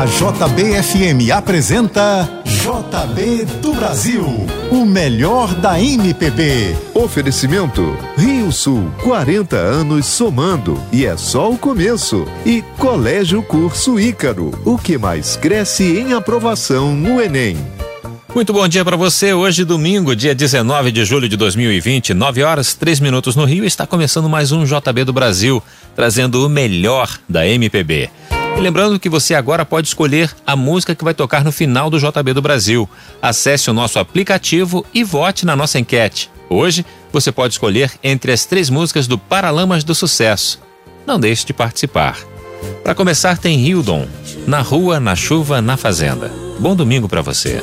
A JBFM apresenta JB do Brasil, o melhor da MPB. Oferecimento Rio Sul, 40 anos somando e é só o começo. E Colégio Curso Ícaro, o que mais cresce em aprovação no Enem. Muito bom dia para você. Hoje, domingo, dia 19 de julho de 2020, 9 horas 3 minutos no Rio, está começando mais um JB do Brasil, trazendo o melhor da MPB. E lembrando que você agora pode escolher a música que vai tocar no final do JB do Brasil. Acesse o nosso aplicativo e vote na nossa enquete. Hoje, você pode escolher entre as três músicas do Paralamas do Sucesso. Não deixe de participar. Para começar, tem Hildon, Na Rua, na Chuva, na Fazenda. Bom domingo para você.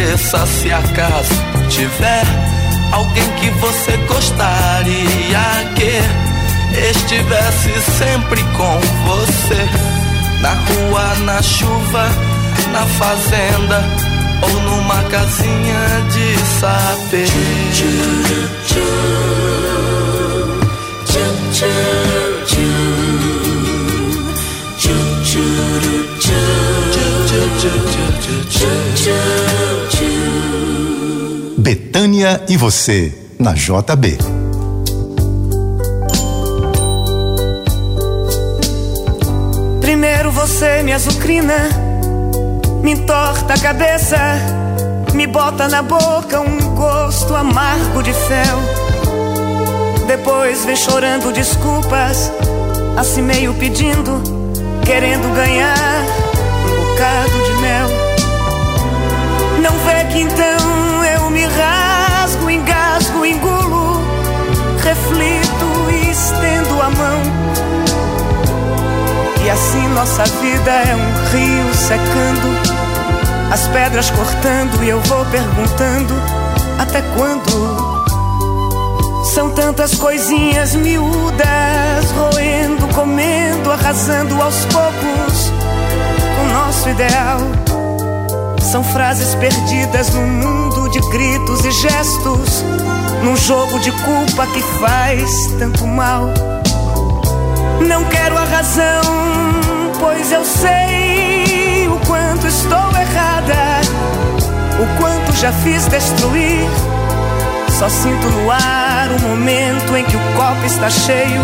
Agradeça se acaso tiver alguém que você gostaria que estivesse sempre com você na rua, na chuva, na fazenda ou numa casinha de saber. Betânia e você, na JB. Primeiro você me azucrina, me entorta a cabeça, me bota na boca um gosto amargo de fel. Depois vem chorando desculpas, assim meio pedindo, querendo ganhar bocado de mel. Não vê que então eu me rasgo, engasgo, engulo, reflito e estendo a mão. E assim nossa vida é um rio secando, as pedras cortando e eu vou perguntando até quando São tantas coisinhas miúdas, roendo, comendo, arrasando aos poucos nosso ideal. São frases perdidas no mundo de gritos e gestos, num jogo de culpa que faz tanto mal. Não quero a razão, pois eu sei o quanto estou errada, o quanto já fiz destruir. Só sinto no ar o momento em que o copo está cheio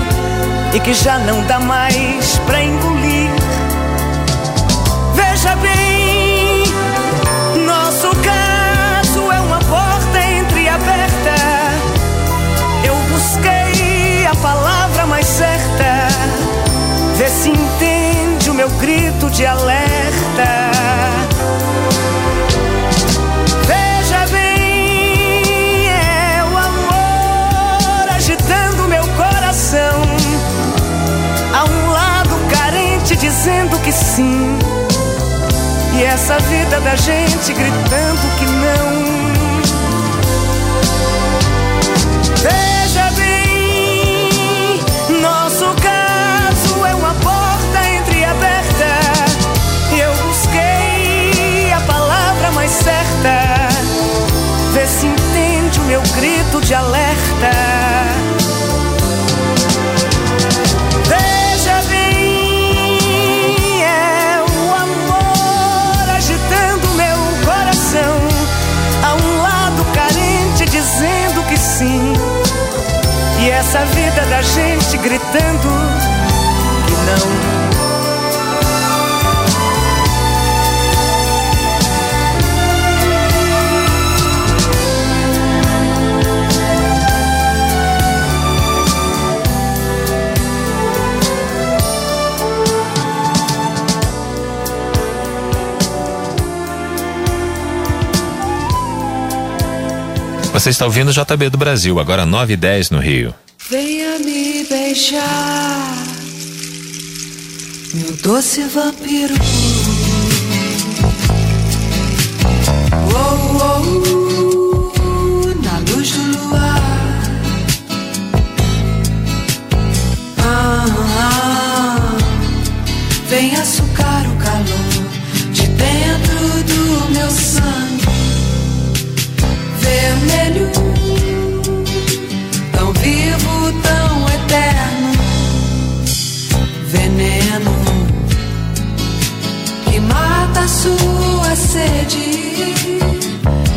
e que já não dá mais pra engolir. Veja bem, nosso caso é uma porta entreaberta. Eu busquei a palavra mais certa. Vê se entende o meu grito de alerta. Veja bem, é o amor agitando meu coração. Há um lado carente dizendo que sim. E essa vida da gente gritando que não. Veja bem, nosso caso é uma porta entreaberta. Eu busquei a palavra mais certa. Vê se entende o meu grito de alerta. Da gente gritando que não. Você está ouvindo o JB do Brasil, agora 9 e 10 no Rio. Venha me beijar, meu doce vampiro. Oh, oh, na luz do luar. Ah, ah, vem açucar sua sede,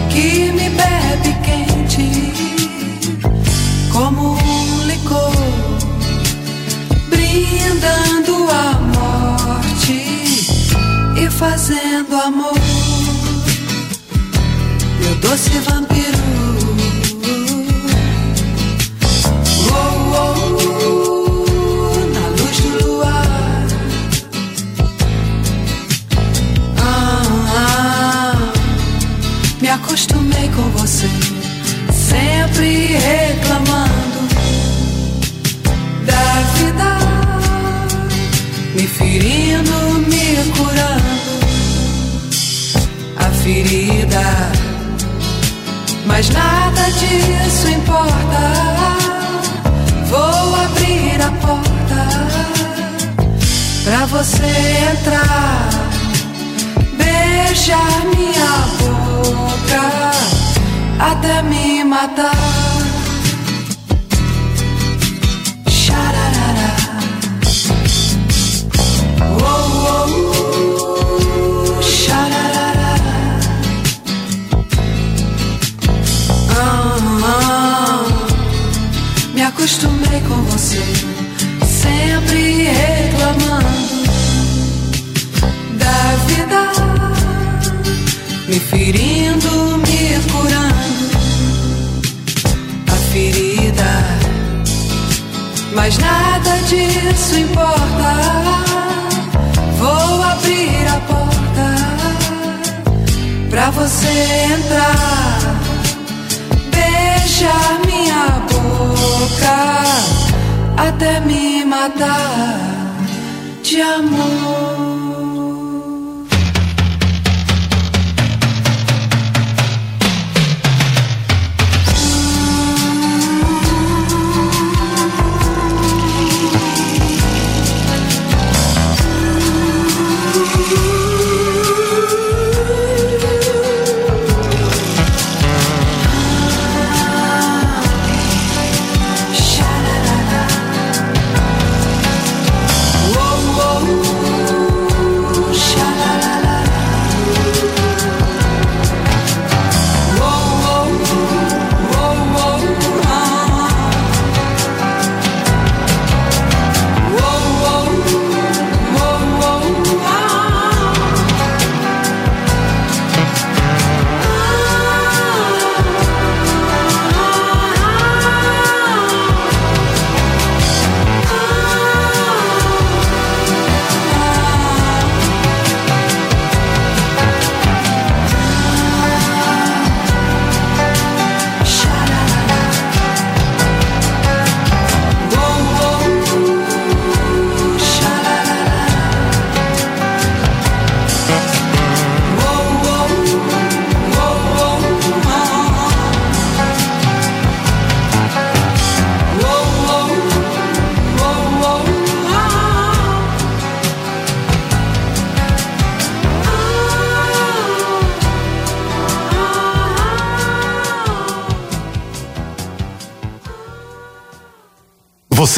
que me bebe quente, como um licor, brindando a morte e fazendo amor meu doce vampiro. Acostumei com você, sempre reclamando da vida, me ferindo, me curando a ferida. Mas nada disso importa. Vou abrir a porta pra você entrar, beijar até me matar. Xararara. Oh, oh. Ah, ah, me acostumei com você, sempre reclamando da vida, me ferindo, Mas nada disso importa. Vou abrir a porta pra você entrar beijar minha boca até me matar de amor.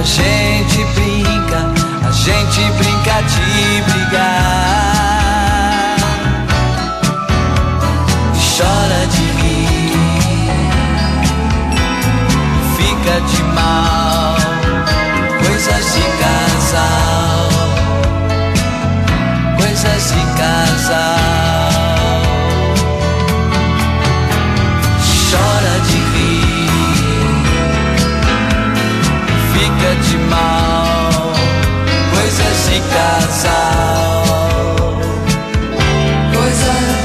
A gente brinca, a gente brinca de brigar. Chora de rir, fica de mal. Coisas de casal, coisas de casal. De casal, coisas.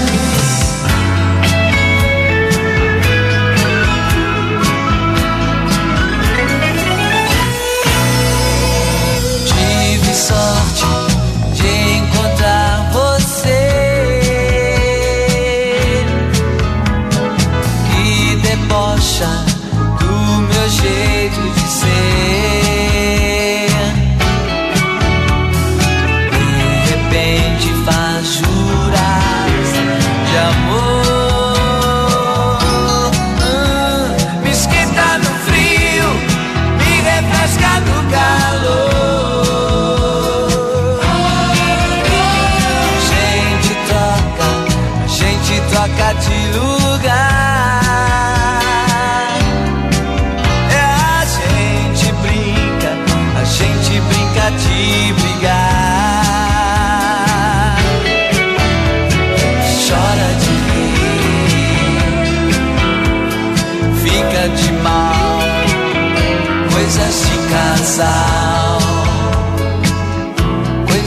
Tive sorte de encontrar você que debocha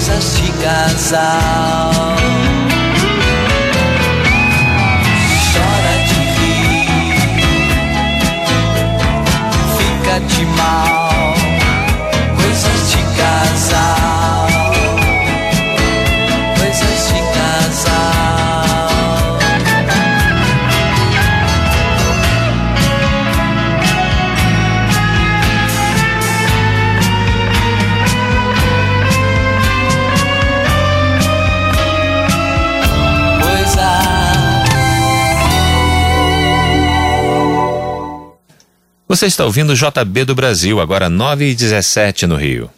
coisas de casal. Chora de rir, fica de mal. Coisas de casal, Você está ouvindo o JB do Brasil, agora 9 e 17 no Rio.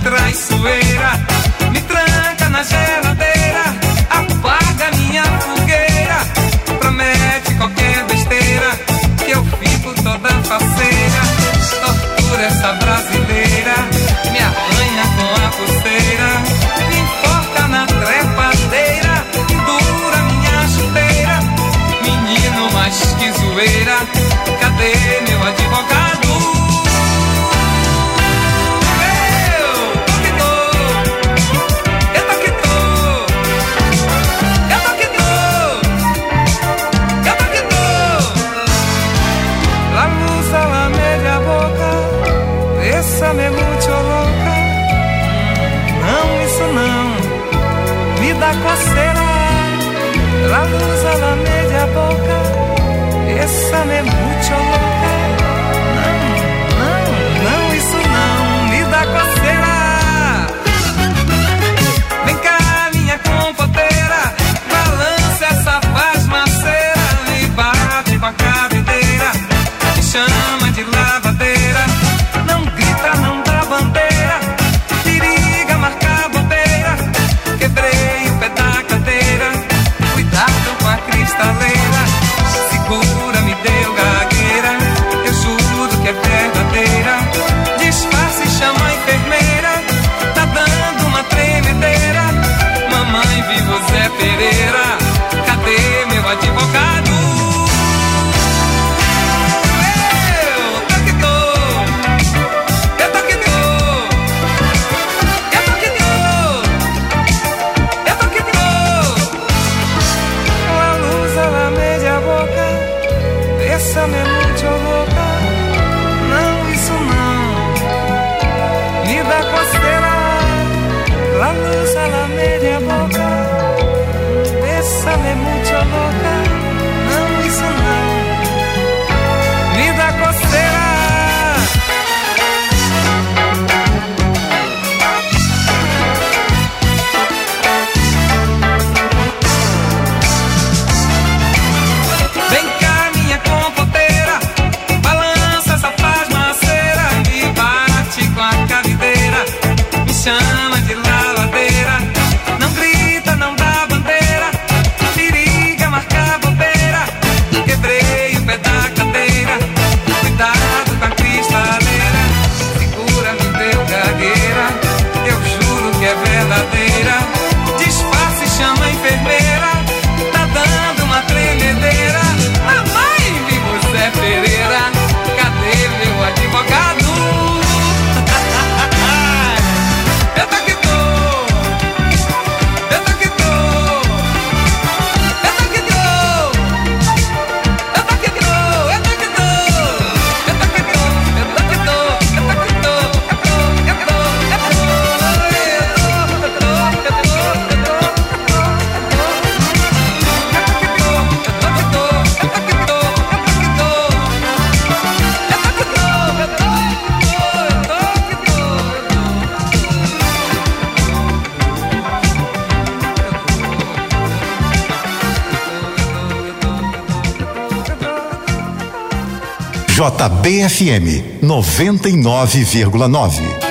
Traiçoeira, me tranca na geladeira, apaga minha fogueira, promete qualquer besteira, que eu fico toda faceira, tortura essa brasileira, me arranha com a pulseira, me enforca na trepadeira, dura minha chuteira, menino mais que zoeira, cadê meu advogado? JBFM 99,9.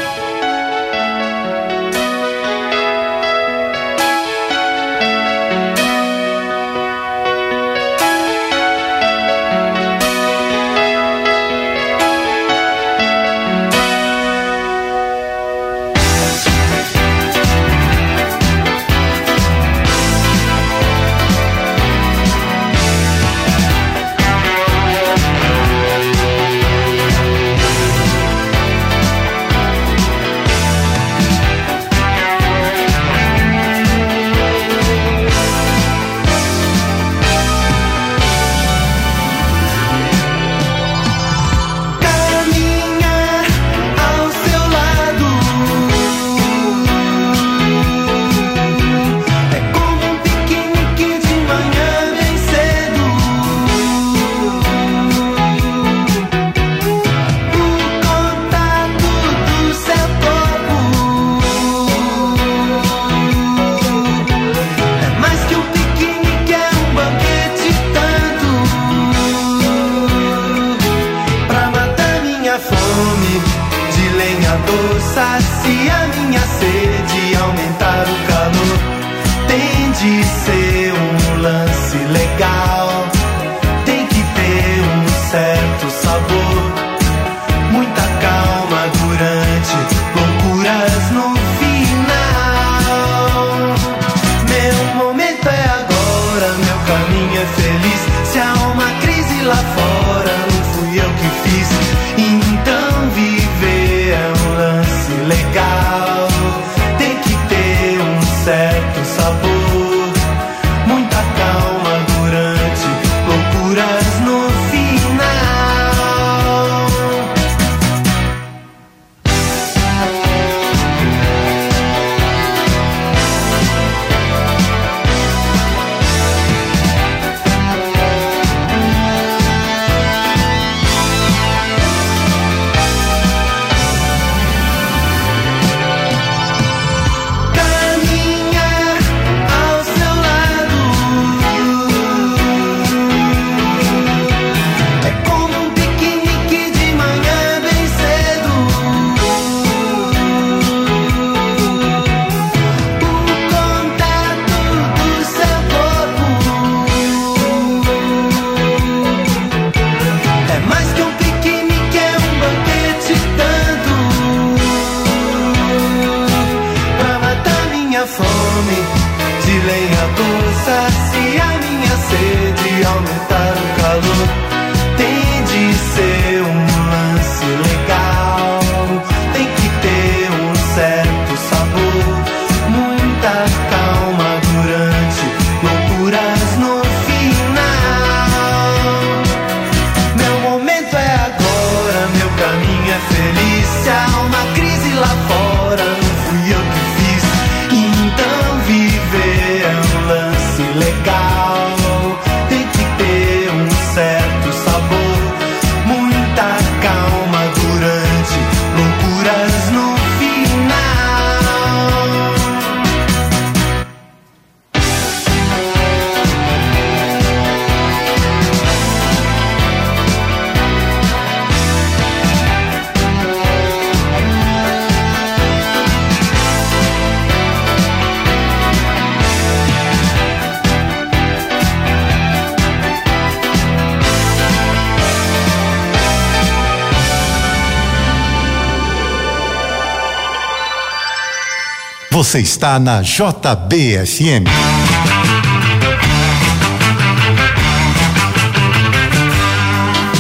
Você está na JBFM.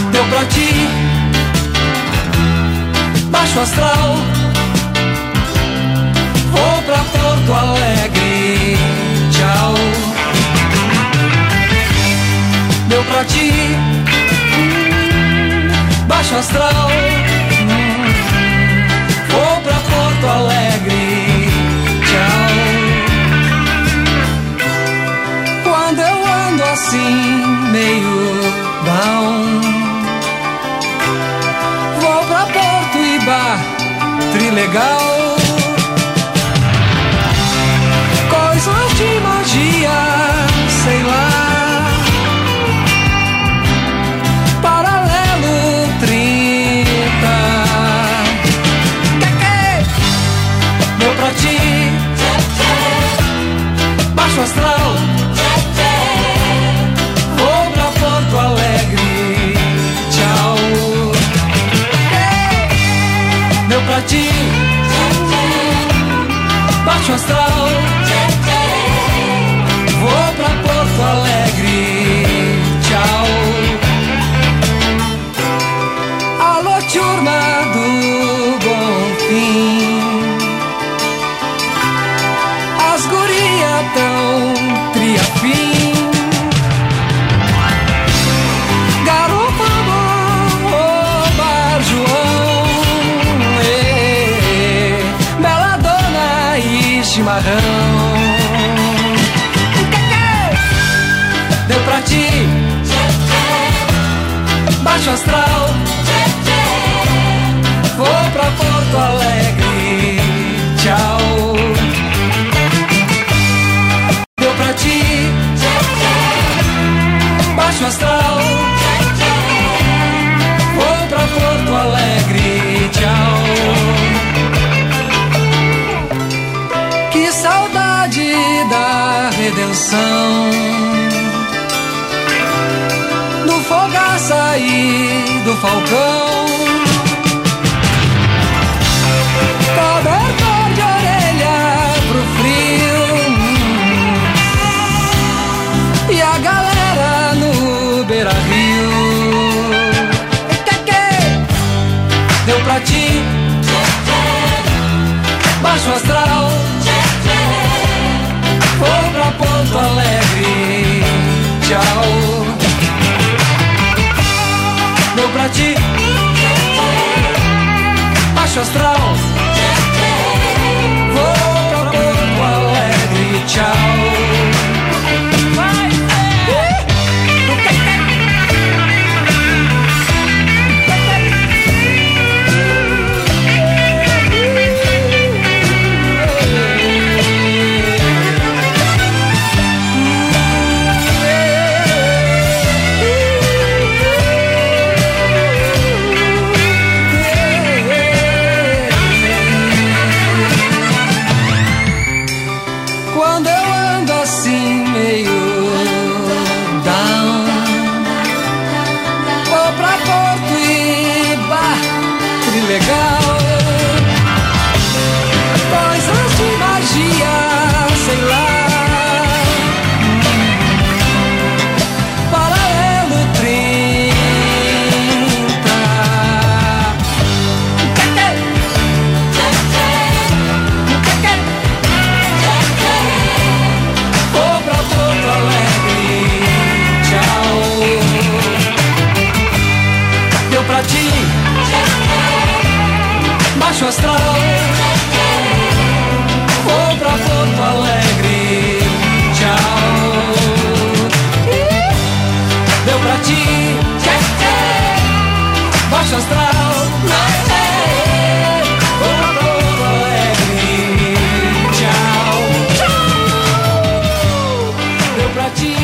Deu pra ti, baixo astral. Vou pra Porto Alegre, tchau. Deu pra ti, baixo astral. Vou pra Porto Alegre. assim meio down. Vou pra Porto e Bar, trilegal. Chimarrão. Deu pra ti. Baixo astral. Vou pra Porto Alegre. Tchau. Deu pra ti. Baixo astral. Redenção. Do fogaça e do falcão. Quando eu ando assim meio down. Vou pra Porto e bar Trilegal baixo astral. Vou pra Porto Alegre, tchau. Deu pra ti, baixo astral. Porto Alegre, tchau. Deu ti.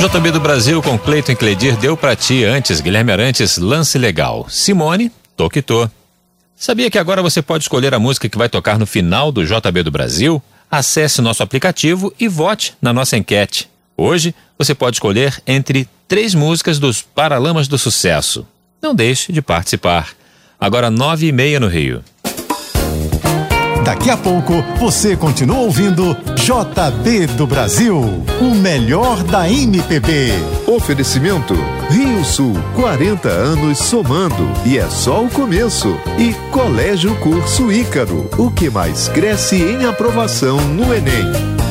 JB do Brasil com Cleiton Cledir deu pra ti antes, Guilherme Arantes, lance legal. Simone, Toquitô. Sabia que agora você pode escolher a música que vai tocar no final do JB do Brasil? Acesse nosso aplicativo e vote na nossa enquete. Hoje você pode escolher entre três músicas dos Paralamas do Sucesso. Não deixe de participar. Agora nove e meia no Rio. Daqui a pouco você continua ouvindo JB do Brasil, o melhor da MPB. Oferecimento Rio Sul, 40 anos somando e é só o começo. E Colégio Curso Ícaro, o que mais cresce em aprovação no Enem.